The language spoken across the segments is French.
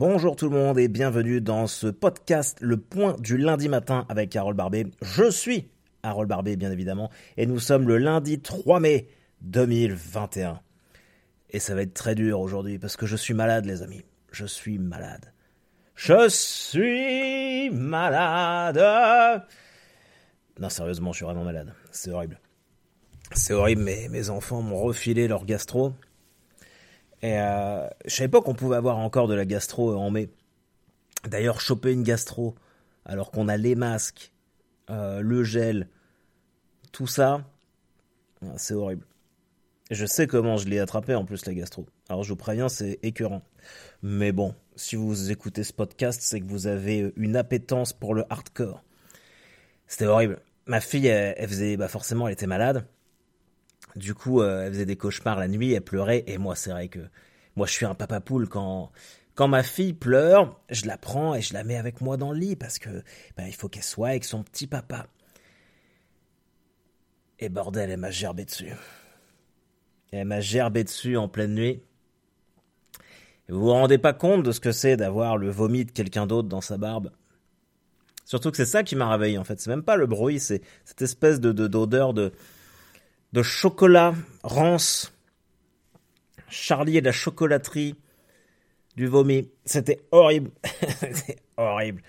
Bonjour tout le monde et bienvenue dans ce podcast Le Point du lundi matin avec Harold Barbet. Je suis Harold Barbet bien évidemment et nous sommes le lundi 3 mai 2021. Et ça va être très dur aujourd'hui parce que je suis malade les amis. Je suis malade. Je suis malade. Non sérieusement je suis vraiment malade. C'est horrible. C'est horrible mais mes enfants m'ont refilé leur gastro et euh, je savais pas qu'on pouvait avoir encore de la gastro en mai. D'ailleurs, choper une gastro alors qu'on a les masques, euh, le gel, tout ça, c'est horrible. Je sais comment je l'ai attrapé en plus la gastro. Alors je vous préviens, c'est écœurant. Mais bon, si vous écoutez ce podcast, c'est que vous avez une appétence pour le hardcore. C'était horrible. Ma fille, elle, faisait, bah forcément, elle était malade. Du coup, euh, elle faisait des cauchemars la nuit, elle pleurait, et moi, c'est vrai que moi, je suis un papa poule quand quand ma fille pleure, je la prends et je la mets avec moi dans le lit parce que ben, il faut qu'elle soit avec son petit papa. Et bordel, elle m'a gerbé dessus. Elle m'a gerbé dessus en pleine nuit. vous vous rendez pas compte de ce que c'est d'avoir le vomi de quelqu'un d'autre dans sa barbe? Surtout que c'est ça qui m'a réveillé en fait. C'est même pas le bruit, c'est cette espèce de d'odeur de, de chocolat rance. Charlie et la chocolaterie du vomi. C'était horrible. C'était horrible.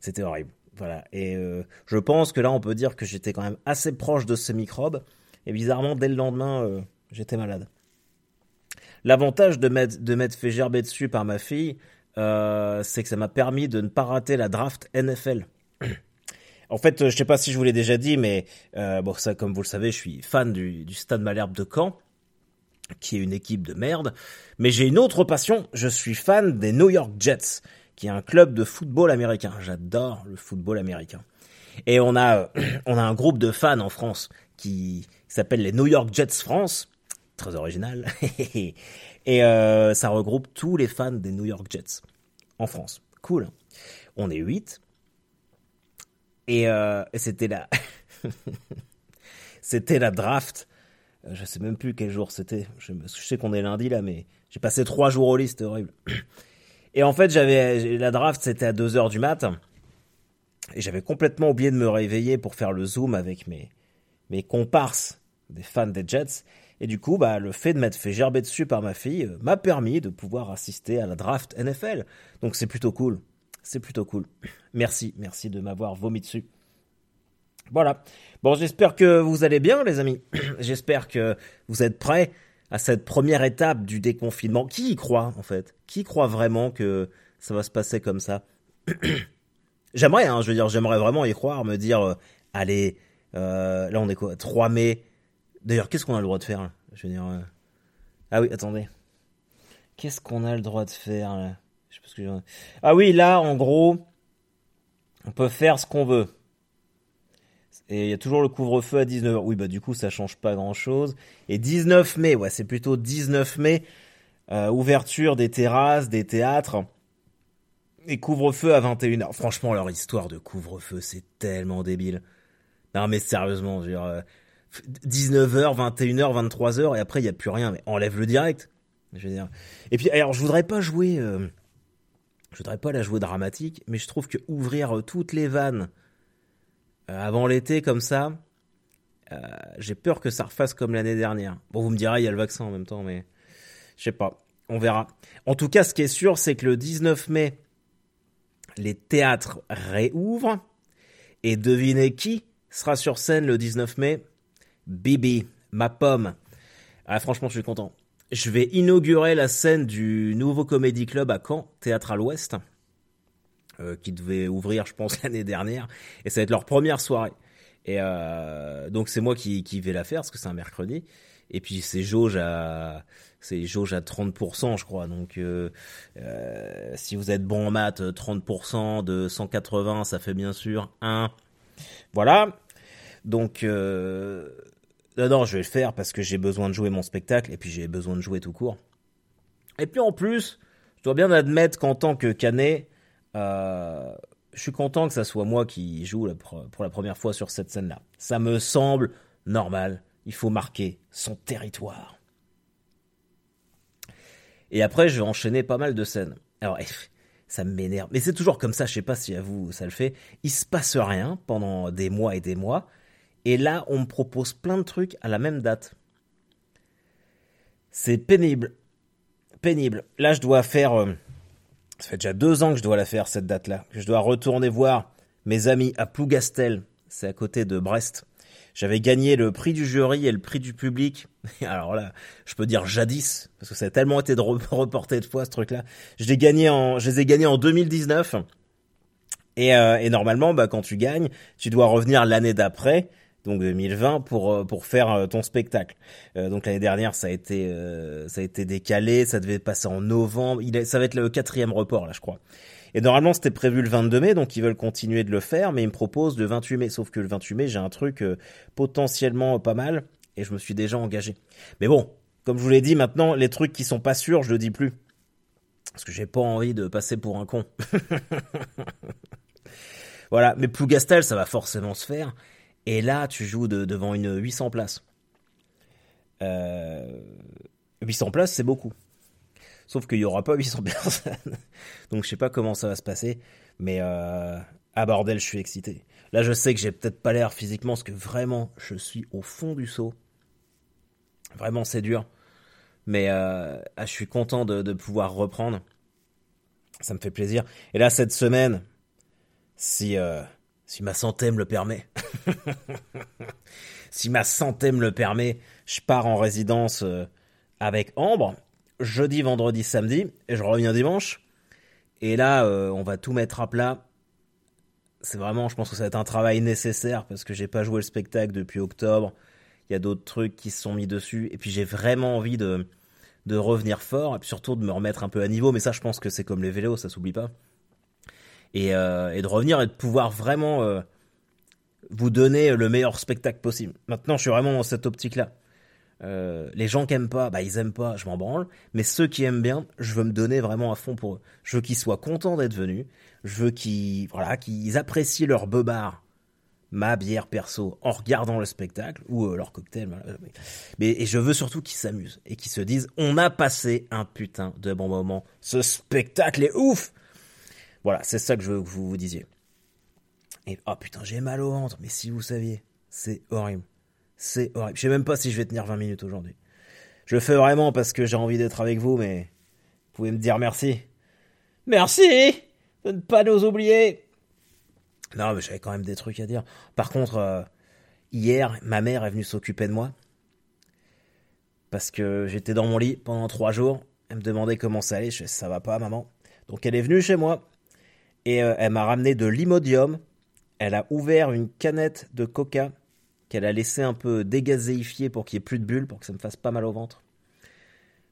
C'était horrible. Voilà. Et euh, je pense que là, on peut dire que j'étais quand même assez proche de ce microbe. Et bizarrement, dès le lendemain, euh, j'étais malade. L'avantage de m'être, de fait gerber dessus par ma fille, euh, c'est que ça m'a permis de ne pas rater la draft NFL. En fait, euh, je sais pas si je vous l'ai déjà dit, mais euh, bon, ça, comme vous le savez, je suis fan du, du Stade Malherbe de Caen, qui est une équipe de merde. Mais j'ai une autre passion. Je suis fan des New York Jets, qui est un club de football américain. J'adore le football américain. Et on a, on a un groupe de fans en France qui s'appelle les New York Jets France. Très original. Et euh, ça regroupe tous les fans des New York Jets en France. Cool. Hein. on est 8 euh, et, c'était la, c'était la draft. Euh, je sais même plus quel jour c'était. Je, sais qu'on est lundi là, mais j'ai passé trois jours au lit, c'était horrible. Et en fait, j'avais la draft, c'était à 2 heures du mat, et j'avais complètement oublié de me réveiller pour faire le zoom avec mes mes comparses des fans des Jets. Et du coup, bah, le fait de m'être fait gerber dessus par ma fille euh, m'a permis de pouvoir assister à la draft NFL. Donc c'est plutôt cool. C'est plutôt cool. Merci, merci de m'avoir vomi dessus. Voilà. Bon, j'espère que vous allez bien, les amis. j'espère que vous êtes prêts à cette première étape du déconfinement. Qui y croit, en fait? Qui croit vraiment que ça va se passer comme ça? J'aimerais, hein, je veux dire, j'aimerais vraiment y croire, me dire, euh, allez, euh, là on est quoi 3 mai. D'ailleurs, qu'est-ce qu'on a le droit de faire Je veux dire. Euh, ah oui, attendez. Qu'est-ce qu'on a le droit de faire là? Ah oui, là, en gros, on peut faire ce qu'on veut. Et il y a toujours le couvre-feu à 19h. Oui, bah du coup, ça change pas grand-chose. Et 19 mai, ouais, c'est plutôt 19 mai, euh, ouverture des terrasses, des théâtres. Et couvre-feu à 21h. Franchement, leur histoire de couvre-feu, c'est tellement débile. Non, mais sérieusement, je veux dire, 19h, 21h, 23h, et après, il n'y a plus rien. Mais enlève le direct. Je veux dire. Et puis, alors, je voudrais pas jouer... Euh, je voudrais pas la jouer dramatique, mais je trouve que ouvrir toutes les vannes euh, avant l'été comme ça, euh, j'ai peur que ça refasse comme l'année dernière. Bon, vous me direz, il y a le vaccin en même temps, mais je sais pas. On verra. En tout cas, ce qui est sûr, c'est que le 19 mai, les théâtres réouvrent. Et devinez qui sera sur scène le 19 mai? Bibi, ma pomme. Ah, franchement, je suis content je vais inaugurer la scène du nouveau Comedy Club à Caen, Théâtre à l'Ouest, euh, qui devait ouvrir, je pense, l'année dernière. Et ça va être leur première soirée. Et euh, donc c'est moi qui, qui vais la faire, parce que c'est un mercredi. Et puis c'est jauge à c'est jauge à 30%, je crois. Donc euh, euh, si vous êtes bon en maths, 30% de 180, ça fait bien sûr 1. Voilà. Donc euh, non, je vais le faire parce que j'ai besoin de jouer mon spectacle et puis j'ai besoin de jouer tout court. Et puis en plus, je dois bien admettre qu'en tant que canet, euh, je suis content que ça soit moi qui joue pour la première fois sur cette scène-là. Ça me semble normal. Il faut marquer son territoire. Et après, je vais enchaîner pas mal de scènes. Alors, Ça m'énerve. Mais c'est toujours comme ça, je sais pas si à vous ça le fait. Il se passe rien pendant des mois et des mois. Et là, on me propose plein de trucs à la même date. C'est pénible. Pénible. Là, je dois faire... Euh, ça fait déjà deux ans que je dois la faire, cette date-là. Je dois retourner voir mes amis à Plougastel. C'est à côté de Brest. J'avais gagné le prix du jury et le prix du public. Alors là, je peux dire jadis, parce que ça a tellement été reporté de fois ce truc-là. Je gagné en, je les ai gagnés en 2019. Et, euh, et normalement, bah, quand tu gagnes, tu dois revenir l'année d'après, donc 2020, pour euh, pour faire euh, ton spectacle. donc l'année dernière, ça a été ça a été décalé, ça devait passer en novembre. Il ça va être le quatrième report là, je crois. Et normalement, c'était prévu le 22 mai, donc ils veulent continuer de le faire, mais ils me proposent le 28 mai. Sauf que le 28 mai, j'ai un truc euh, potentiellement pas mal, et je me suis déjà engagé. Mais bon, comme je vous l'ai dit, maintenant, les trucs qui sont pas sûrs, je le dis plus. Parce que j'ai pas envie de passer pour un con. voilà, mais Plougastel, ça va forcément se faire. Et là, tu joues devant une 800 places. 800 euh, places, c'est beaucoup. Sauf qu'il y aura pas 800 personnes. Donc je sais pas comment ça va se passer. Mais euh, ah bordel, je suis excité. Là, je sais que j'ai peut-être pas l'air physiquement, parce que vraiment, je suis au fond du saut. Vraiment, c'est dur. Mais euh, ah, je suis content de, pouvoir reprendre. Ça me fait plaisir. Et là, cette semaine, si, euh, si ma santé me le permet, si ma santé me le permet, je pars en résidence euh, avec Ambre jeudi, vendredi, samedi, et je reviens dimanche. Et là, euh, on va tout mettre à plat. C'est vraiment, je pense que ça va être un travail nécessaire parce que j'ai pas joué le spectacle depuis octobre. Il y a d'autres trucs qui se sont mis dessus. Et puis j'ai vraiment envie de, de revenir fort et puis surtout de me remettre un peu à niveau. Mais ça, je pense que c'est comme les vélos, ça s'oublie pas. Et, euh, et, de revenir et de pouvoir vraiment euh, vous donner le meilleur spectacle possible. Maintenant, je suis vraiment dans cette optique-là. Euh, les gens qui aiment pas, bah ils aiment pas, je m'en branle. Mais ceux qui aiment bien, je veux me donner vraiment à fond pour eux. Je veux qu'ils soient contents d'être venus. Je veux qu'ils, voilà, qu'ils apprécient leur beubard, ma bière perso, en regardant le spectacle ou leur cocktail. Mais et je veux surtout qu'ils s'amusent et qu'ils se disent, on a passé un putain de bon moment. Ce spectacle est ouf. Voilà, c'est ça que je veux que vous vous disiez. Et oh putain, j'ai mal au ventre. Mais si vous saviez, c'est horrible. C'est horrible. Je sais même pas si je vais tenir 20 minutes aujourd'hui. Je le fais vraiment parce que j'ai envie d'être avec vous, mais vous pouvez me dire merci. Merci de ne pas nous oublier. Non, mais j'avais quand même des trucs à dire. Par contre, euh, hier, ma mère est venue s'occuper de moi. Parce que j'étais dans mon lit pendant trois jours. Elle me demandait comment ça allait. Je disais, ça va pas, maman. Donc elle est venue chez moi. Et euh, elle m'a ramené de l'imodium. Elle a ouvert une canette de coca qu'elle a laissé un peu dégazéifier pour qu'il n'y ait plus de bulles, pour que ça me fasse pas mal au ventre.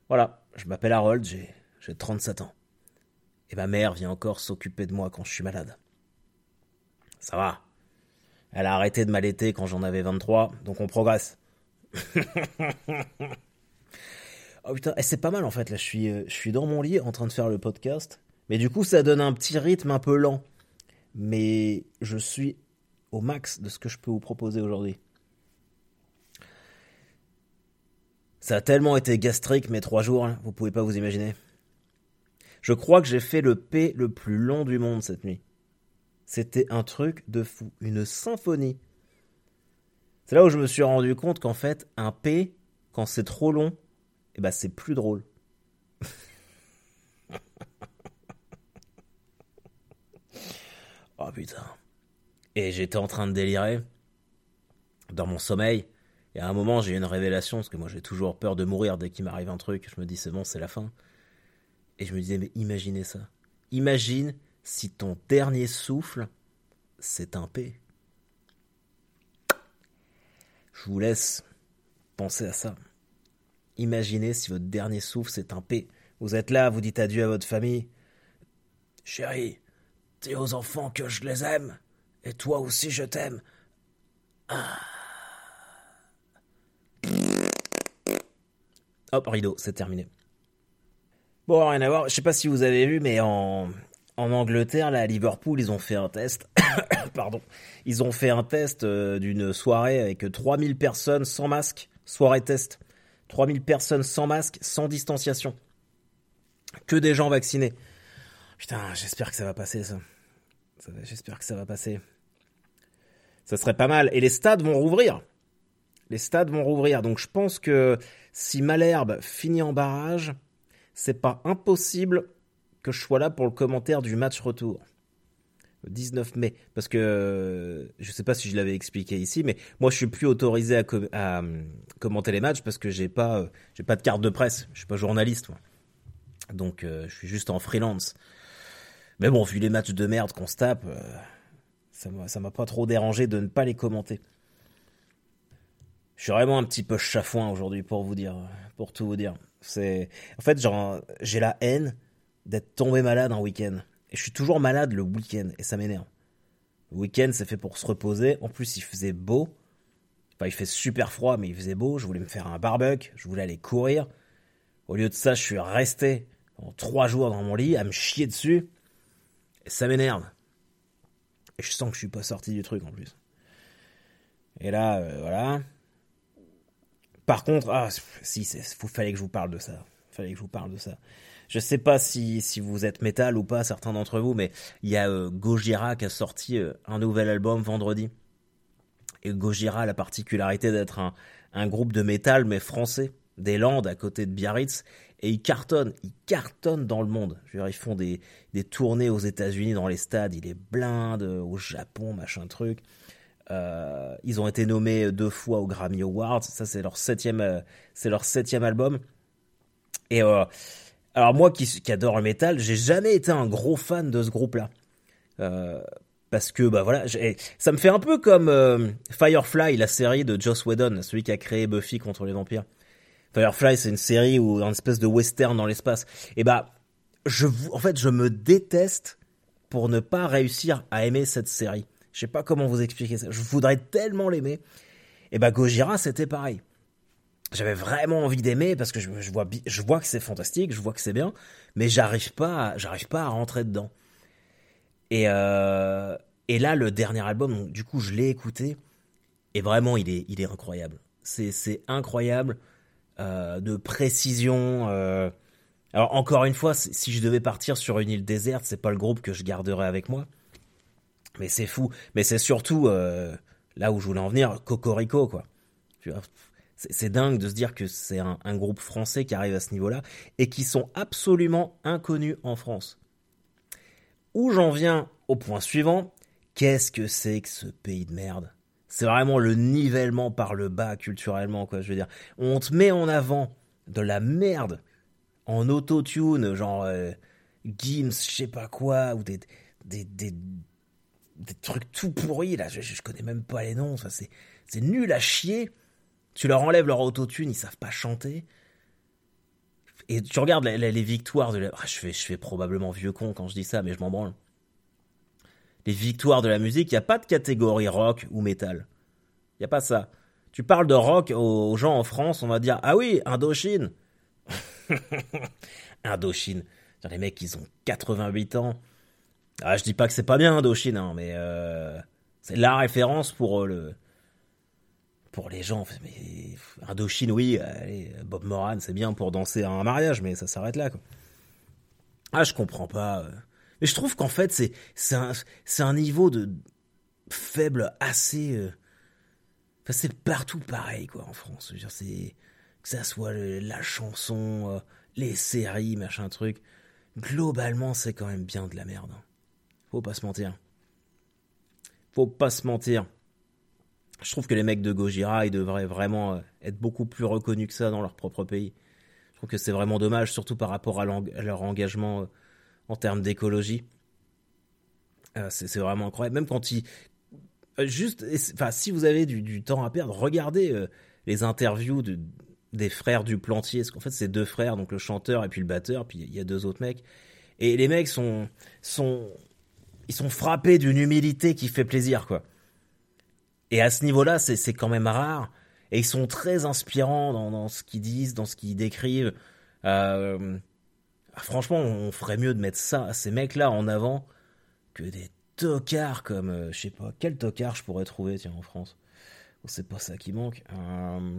Voilà, je m'appelle Harold, j'ai, j'ai 37 ans. Et ma mère vient encore s'occuper de moi quand je suis malade. Ça va. Elle a arrêté de m'allaiter quand j'en avais 23, donc on progresse. oh putain, et c'est pas mal en fait, là euh, je suis dans mon lit en train de faire le podcast. Mais du coup ça donne un petit rythme un peu lent. Mais je suis au max de ce que je peux vous proposer aujourd'hui. Ça a tellement été gastrique mes trois jours, hein, vous pouvez pas vous imaginer. Je crois que j'ai fait le P le plus long du monde cette nuit. C'était un truc de fou, une symphonie. C'est là où je me suis rendu compte qu'en fait, un P, quand c'est trop long, eh ben c'est plus drôle. oh putain. Et j'étais en train de délirer dans mon sommeil. Et à un moment, j'ai eu une révélation, parce que moi j'ai toujours peur de mourir dès qu'il m'arrive un truc. Je me dis, c'est bon, c'est la fin. Et je me disais, mais imaginez ça. Imagine si ton dernier souffle, c'est un P. Je vous laisse penser à ça. Imaginez si votre dernier souffle, c'est un P. Vous êtes là, vous dites adieu à votre famille. Chérie, dis aux enfants que je les aime. Et toi aussi, je t'aime. Ah. Hop, rideau, c'est terminé. Bon, rien à voir. Je sais pas si vous avez vu, mais en, en Angleterre, là, à Liverpool, ils ont fait un test. Pardon. Ils ont fait un test euh, d'une soirée avec 3000 personnes sans masque. Soirée test. 3000 personnes sans masque, sans distanciation. Que des gens vaccinés. Putain, j'espère que ça va passer ça. J'espère que ça va passer. Ça serait pas mal. Et les stades vont rouvrir. Les stades vont rouvrir. Donc je pense que si Malherbe finit en barrage, c'est pas impossible que je sois là pour le commentaire du match retour. Le 19 mai. Parce que je sais pas si je l'avais expliqué ici, mais moi je suis plus autorisé à, commenter les matchs parce que j'ai pas, j'ai pas de carte de presse. Je suis pas journaliste. Donc euh, je suis juste en freelance. Mais bon, vu les matchs de merde qu'on se tape, euh, ça m'a pas trop dérangé de ne pas les commenter. Je suis vraiment un petit peu chafouin aujourd'hui pour vous dire, pour tout vous dire. C'est, en fait, j'ai la haine d'être tombé malade un week-end. Et je suis toujours malade le week-end, et ça m'énerve. Le week-end, c'est fait pour se reposer. En plus, il faisait beau. Enfin, il fait super froid, mais il faisait beau. Je voulais me faire un barbecue. Je voulais aller courir. Au lieu de ça, je suis resté en trois jours dans mon lit à me chier dessus. Ça m'énerve. Et je sens que je suis pas sorti du truc en plus. Et là, euh, voilà. Par contre, ah, si, il fallait que je vous parle de ça. Fallait que je vous parle de ça. Je sais pas si, si vous êtes métal ou pas, certains d'entre vous, mais il y a euh, Gojira qui a sorti euh, un nouvel album vendredi. Et Gojira a la particularité d'être un, un groupe de métal, mais français, des Landes à côté de Biarritz et ils cartonnent, ils cartonnent dans le monde. Je veux dire, ils font des, des tournées aux États-Unis dans les stades, il est blinde, au Japon, machin truc. Euh, ils ont été nommés deux fois aux Grammy Awards. Ça, c'est leur septième, euh, leur septième album. Et euh, alors moi qui, qui, adore le métal, j'ai jamais été un gros fan de ce groupe-là. parce que bah voilà, ça me fait un peu comme Firefly, la série de Joss Whedon, celui qui a créé Buffy contre les vampires. Firefly, c'est une série où un espèce de western dans l'espace. Et bah, je, en fait, je me déteste pour ne pas réussir à aimer cette série. Je sais pas comment vous expliquer ça. Je voudrais tellement l'aimer. Et bah, Gojira, c'était pareil. J'avais vraiment envie d'aimer parce que je, vois, je vois que c'est fantastique, je vois que c'est bien, mais j'arrive pas, j'arrive pas à rentrer dedans. Et, euh, et là, le dernier album, du coup, je l'ai écouté et vraiment, il est, il est incroyable. C'est incroyable. Euh, de précision. Euh. Alors encore une fois, si je devais partir sur une île déserte, c'est pas le groupe que je garderais avec moi. Mais c'est fou. Mais c'est surtout euh, là où je voulais en venir, Cocorico quoi. C'est dingue de se dire que c'est un, un, groupe français qui arrive à ce niveau-là et qui sont absolument inconnus en France. Où j'en viens au point suivant, qu'est-ce que c'est que ce pays de merde? C'est vraiment le nivellement par le bas culturellement, quoi. Je veux dire, on te met en avant de la merde en autotune, genre euh, Gims, je sais pas quoi, ou des, des, des, des trucs tout pourris, là. Je, je, connais même pas les noms, ça, c'est, c'est nul à chier. Tu leur enlèves leur autotune, ils savent pas chanter. Et tu regardes les victoires de la... Ah, je, fais, je fais probablement vieux con quand je dis ça, mais je m'en branle les victoires de la musique, il n'y a pas de catégorie rock ou métal. Il n'y a pas ça. Tu parles de rock aux gens en France, on va dire Ah oui, Indochine Indochine. Les mecs, ils ont 88 ans. Ah, je dis pas que c'est pas bien Indochine, hein, mais euh, c'est la référence pour euh, le pour les gens. Mais Indochine, oui, Bob Moran, c'est bien pour danser à un mariage, mais ça s'arrête là. Quoi. Ah, je comprends pas. Euh. Mais je trouve qu'en fait, c'est, un, un niveau de faible assez. Euh, enfin, c'est partout pareil, quoi, en France. Je veux. Que ça soit la chanson, euh, les séries, machin truc. Globalement, c'est quand même bien de la merde. Hein. Faut pas se mentir. Faut pas se mentir. Je trouve que les mecs de Gojira, ils devraient vraiment euh, être beaucoup plus reconnus que ça dans leur propre pays. Je trouve que c'est vraiment dommage, surtout par rapport à leur engagement en termes d'écologie. Euh, c'est vraiment incroyable. Même quand il. Euh, juste, enfin, si vous avez du, temps à perdre, regardez euh, les interviews de, des frères du plantier. Parce qu'en fait, c'est deux frères, donc le chanteur et puis le batteur, puis il y a deux autres mecs. Et les mecs sont. sont ils sont frappés d'une humilité qui fait plaisir, quoi. Et à ce niveau-là, c'est quand même rare. Et ils sont très inspirants dans, dans ce qu'ils disent, dans ce qu'ils décrivent. Euh, ah, franchement, on ferait mieux de mettre ça, ces mecs-là en avant que des tocards comme, euh, je sais pas, quel tocard je pourrais trouver, tiens, en France? C'est pas ça qui manque. Euh,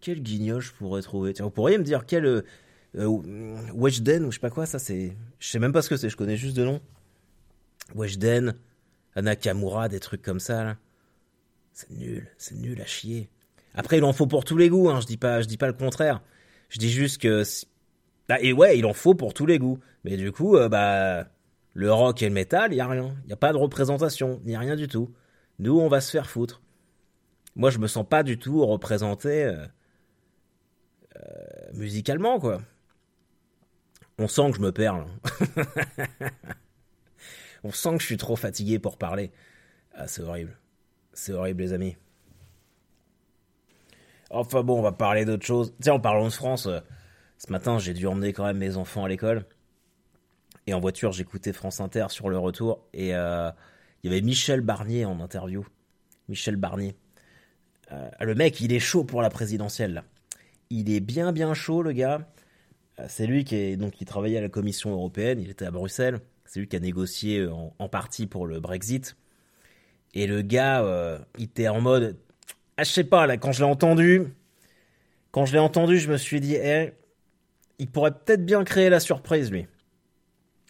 quel guignol je pourrais trouver? Tiens, vous pourriez me dire quel, euh, Weshden ou je sais pas quoi, ça c'est. Je sais même pas ce que c'est, je connais juste de nom. Weshden, Anakamura, des trucs comme ça là. C'est nul, c'est nul à chier. Après, il en faut pour tous les goûts, hein, je dis pas, je dis pas le contraire. Je dis juste que. Bah, et ouais, il en faut pour tous les goûts. Mais du coup, euh, bah. Le rock et le métal, y a rien. Y a pas de représentation, ni rien du tout. Nous, on va se faire foutre. Moi, je me sens pas du tout représenté euh, euh, musicalement, quoi. On sent que je me perds. on sent que je suis trop fatigué pour parler. Ah, c'est horrible. C'est horrible, les amis. Enfin bon, on va parler d'autre chose. Tiens, en parlant de France, ce matin, j'ai dû emmener quand même mes enfants à l'école. Et en voiture, j'écoutais France Inter sur le retour. Et euh, il y avait Michel Barnier en interview. Michel Barnier. Euh, le mec, il est chaud pour la présidentielle. Il est bien, bien chaud, le gars. C'est lui qui, est, donc, qui travaillait à la Commission européenne. Il était à Bruxelles. C'est lui qui a négocié en, partie pour le Brexit. Et le gars, il était en mode ah, je sais pas, là, quand je l'ai entendu, quand je l'ai entendu, je me suis dit, eh, il pourrait peut-être bien créer la surprise, lui.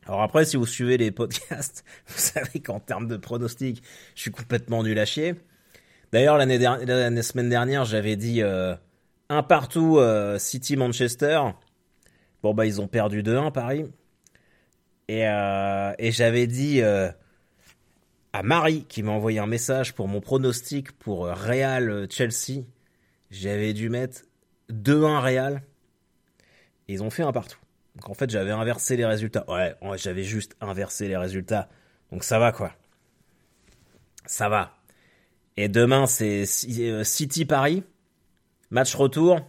Alors après, si vous suivez les podcasts, vous savez qu'en termes de pronostics, je suis complètement nul à chier. D'ailleurs, l'année dernière, la semaine dernière, j'avais dit euh, un partout euh, City Manchester. Bon bah ils ont perdu 2-1 Paris. Et, euh, et j'avais dit à Marie qui m'a envoyé un message pour mon pronostic pour euh, Real euh, Chelsea. J'avais dû mettre 2-1 Real. Ils ont fait un partout. Donc en fait, j'avais inversé les résultats. Ouais, j'avais juste inversé les résultats. Donc ça va quoi. Ça va. Et demain, c'est euh, City Paris. Match retour.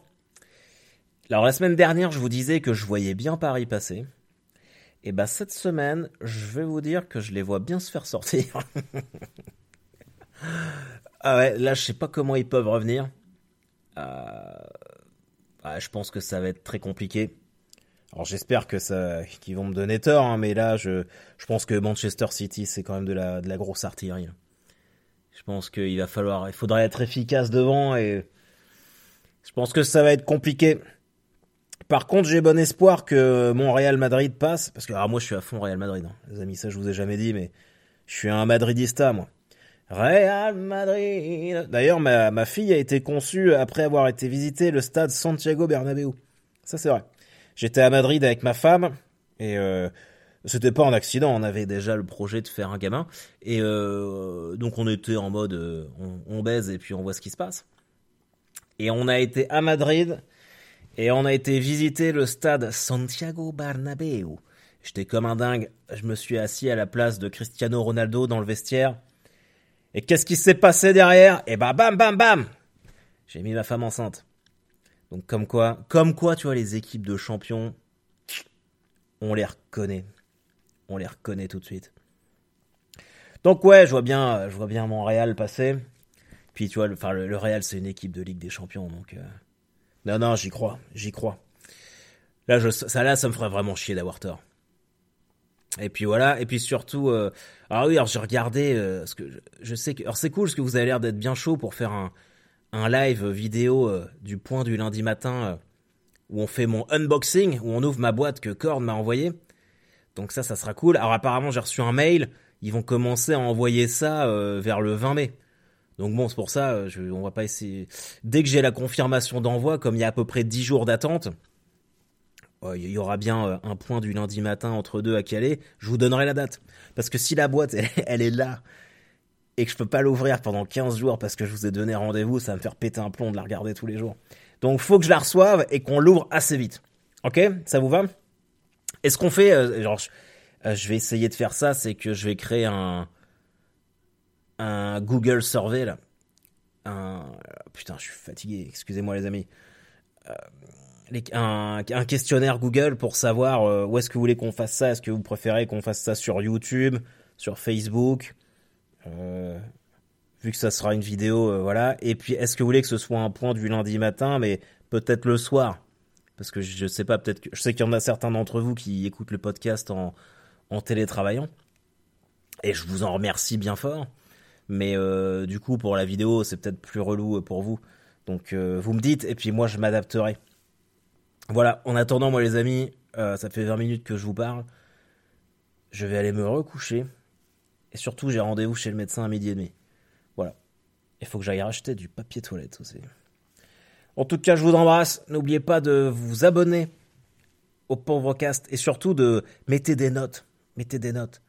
Alors la semaine dernière, je vous disais que je voyais bien Paris passer. Et bah cette semaine, je vais vous dire que je les vois bien se faire sortir. ah ouais, là je sais pas comment ils peuvent revenir. Euh... je pense que ça va être très compliqué. Alors j'espère que ça, qu'ils vont me donner tort, hein, mais là je, je pense que Manchester City c'est quand même de la, de la grosse artillerie. Je pense qu'il va falloir, il faudrait être efficace devant et je pense que ça va être compliqué. Par contre, j'ai bon espoir que mon Real Madrid passe, parce que moi je suis à fond Real Madrid, hein. les amis, ça je vous ai jamais dit, mais je suis un Madridista moi. Real Madrid. D'ailleurs, ma, fille a été conçue après avoir été visiter le stade Santiago Bernabéu. Ça c'est vrai. J'étais à Madrid avec ma femme et euh, c'était pas un accident, on avait déjà le projet de faire un gamin et euh, donc on était en mode euh, on, on baise et puis on voit ce qui se passe. Et on a été à Madrid et on a été visiter le stade Santiago Bernabéu. J'étais comme un dingue. Je me suis assis à la place de Cristiano Ronaldo dans le vestiaire. Et qu'est-ce qui s'est passé derrière? Et bah bam bam bam J'ai mis ma femme enceinte. Donc comme quoi, comme quoi, tu vois, les équipes de champions, on les reconnaît. On les reconnaît tout de suite. Donc ouais, je vois bien, je vois bien Montréal passer. Puis tu vois, le, enfin, le, Real, c'est une équipe de Ligue des Champions, donc euh, non, non, j'y crois, j'y crois. Là, ça, là, ça me ferait vraiment chier d'avoir tort. Et puis voilà, et puis surtout, euh, ah oui, alors j'ai regardé, euh, ce que je, sais que, alors c'est cool parce que vous avez l'air d'être bien chaud pour faire un, un live vidéo euh, du point du lundi matin où on fait mon unboxing, où on ouvre ma boîte que Korn m'a envoyée. Donc ça, ça sera cool. Alors apparemment, j'ai reçu un mail, ils vont commencer à envoyer ça vers le 20 mai. Donc bon, c'est pour ça, euh, je, on va pas essayer. Dès que j'ai la confirmation d'envoi, comme il y a à peu près 10 jours d'attente, il y aura bien euh, un point du lundi matin entre deux à Calais. Je vous donnerai la date. Parce que si la boîte, elle, est là, et que je peux pas l'ouvrir pendant 15 jours parce que je vous ai donné rendez-vous, ça va me faire péter un plomb de la regarder tous les jours. Donc faut que je la reçoive et qu'on l'ouvre assez vite. Ok? Ça vous va? Et ce qu'on fait, euh, genre, je vais essayer de faire ça, c'est que je vais créer un Google Survey là. Putain, je suis fatigué, excusez-moi les amis. Euh, un, questionnaire Google pour savoir euh, où est-ce que vous voulez qu'on fasse ça? Est-ce que vous préférez qu'on fasse ça sur YouTube, sur Facebook? Euh, Vu que ça sera une vidéo, voilà. Et puis, est-ce que vous voulez que ce soit un point du lundi matin, mais peut-être le soir Parce que je sais pas, peut-être que je sais qu'il y en a certains d'entre vous qui écoutent le podcast en, télétravaillant. Et je vous en remercie bien fort. Mais euh, du coup, pour la vidéo, c'est peut-être plus relou euh, pour vous. Donc, euh, vous me dites, et puis moi, je m'adapterai. Voilà, en attendant, moi les amis, euh, ça fait 20 minutes que je vous parle. Je vais aller me recoucher. Et surtout, j'ai rendez-vous chez le médecin à midi et demi. Voilà. Il faut que j'aille racheter du papier toilette aussi. En tout cas, je vous embrasse. N'oubliez pas de vous abonner au pauvre cast et surtout de mettez des notes. Mettez des notes.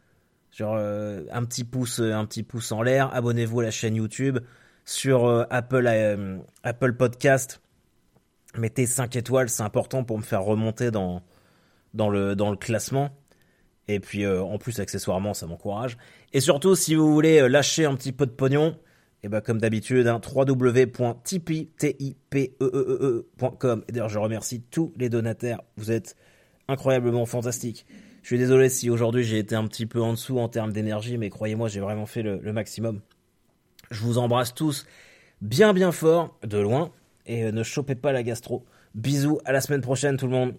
Genre euh, un petit pouce, un petit pouce en l'air. Abonnez-vous à la chaîne YouTube sur euh, Apple, euh, Apple Podcast. Mettez 5 étoiles, c'est important pour me faire remonter dans, dans, le, dans le classement. Et puis en plus, accessoirement, ça m'encourage. Et surtout, si vous voulez lâcher un petit peu de pognon, et ben comme d'habitude, hein, www.tipeee.com. Et d'ailleurs, je remercie tous les donataires. Vous êtes incroyablement fantastiques. Je suis désolé si aujourd'hui j'ai été un petit peu en dessous en termes d'énergie, mais croyez-moi, j'ai vraiment fait le, maximum. Je vous embrasse tous bien bien fort, de loin, et euh, ne chopez pas la gastro. Bisous, à la semaine prochaine tout le monde.